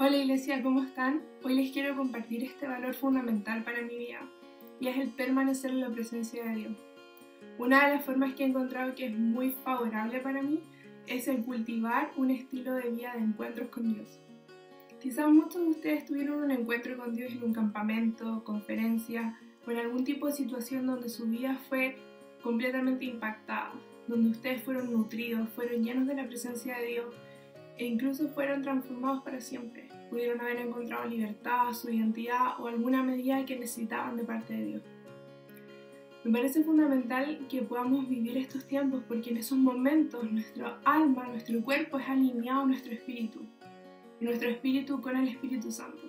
Hola Iglesia, ¿cómo están? Hoy les quiero compartir este valor fundamental para mi vida y es el permanecer en la presencia de Dios. Una de las formas que he encontrado que es muy favorable para mí es el cultivar un estilo de vida de encuentros con Dios. Quizás muchos de ustedes tuvieron un encuentro con Dios en un campamento, conferencia o en algún tipo de situación donde su vida fue completamente impactada, donde ustedes fueron nutridos, fueron llenos de la presencia de Dios e incluso fueron transformados para siempre. Pudieron haber encontrado libertad, su identidad o alguna medida que necesitaban de parte de Dios. Me parece fundamental que podamos vivir estos tiempos porque en esos momentos nuestro alma, nuestro cuerpo es alineado a nuestro espíritu y nuestro espíritu con el Espíritu Santo.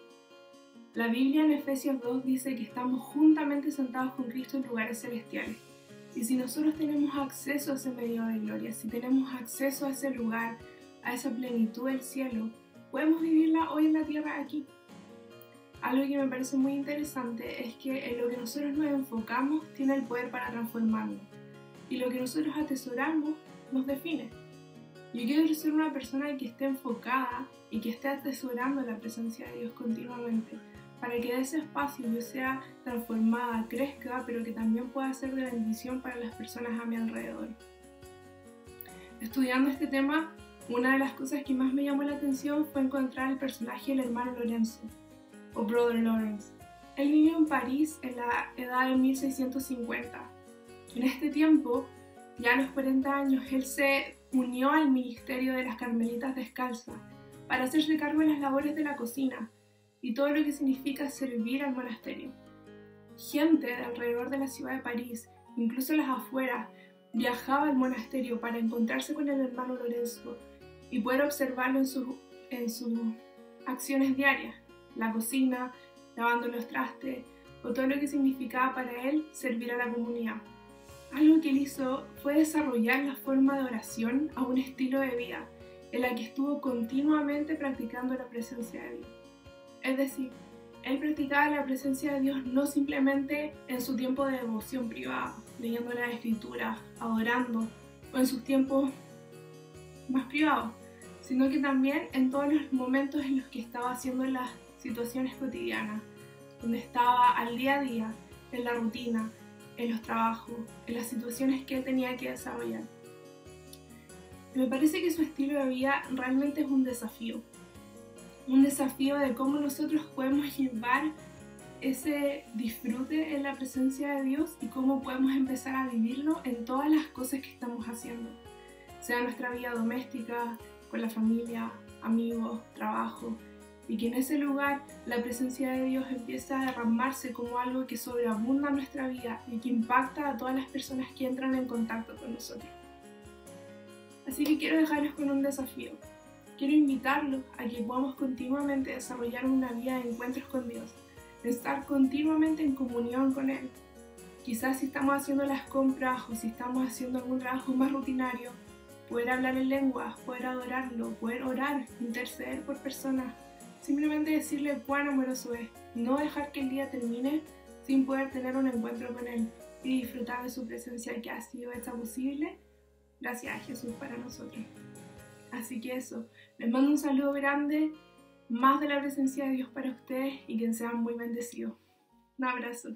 La Biblia en Efesios 2 dice que estamos juntamente sentados con Cristo en lugares celestiales. Y si nosotros tenemos acceso a ese medio de gloria, si tenemos acceso a ese lugar, a esa plenitud del cielo, podemos vivirla hoy en la tierra aquí. Algo que me parece muy interesante es que en lo que nosotros nos enfocamos tiene el poder para transformarnos. Y lo que nosotros atesoramos nos define. Yo quiero ser una persona que esté enfocada y que esté atesorando la presencia de Dios continuamente, para que de ese espacio yo sea transformada, crezca, pero que también pueda ser de bendición para las personas a mi alrededor. Estudiando este tema, una de las cosas que más me llamó la atención fue encontrar el personaje del hermano Lorenzo, o Brother Lawrence. Él vivió en París en la edad de 1650. En este tiempo, ya a los 40 años, él se unió al ministerio de las Carmelitas Descalzas para hacerse cargo de las labores de la cocina y todo lo que significa servir al monasterio. Gente de alrededor de la ciudad de París, incluso las afueras, viajaba al monasterio para encontrarse con el hermano Lorenzo y poder observarlo en, en sus acciones diarias, la cocina, lavando los trastes o todo lo que significaba para él servir a la comunidad. Algo que él hizo fue desarrollar la forma de oración a un estilo de vida en la que estuvo continuamente practicando la presencia de Dios. Es decir, él practicaba la presencia de Dios no simplemente en su tiempo de devoción privada, leyendo la escritura, adorando, o en sus tiempos más privados, sino que también en todos los momentos en los que estaba haciendo las situaciones cotidianas, donde estaba al día a día, en la rutina, en los trabajos, en las situaciones que tenía que desarrollar. Me parece que su estilo de vida realmente es un desafío, un desafío de cómo nosotros podemos llevar ese disfrute en la presencia de Dios y cómo podemos empezar a vivirlo en todas las cosas que estamos haciendo, sea nuestra vida doméstica, con la familia, amigos, trabajo, y que en ese lugar la presencia de Dios empieza a derramarse como algo que sobreabunda nuestra vida y que impacta a todas las personas que entran en contacto con nosotros. Así que quiero dejarles con un desafío. Quiero invitarlos a que podamos continuamente desarrollar una vida de encuentros con Dios, de estar continuamente en comunión con Él. Quizás si estamos haciendo las compras o si estamos haciendo algún trabajo más rutinario, poder hablar en lenguas, poder adorarlo, poder orar, interceder por personas, simplemente decirle cuán amoroso es, no dejar que el día termine sin poder tener un encuentro con Él y disfrutar de su presencia que ha sido hecha posible gracias a Jesús para nosotros. Así que eso, les mando un saludo grande, más de la presencia de Dios para ustedes y que sean muy bendecidos. Un abrazo.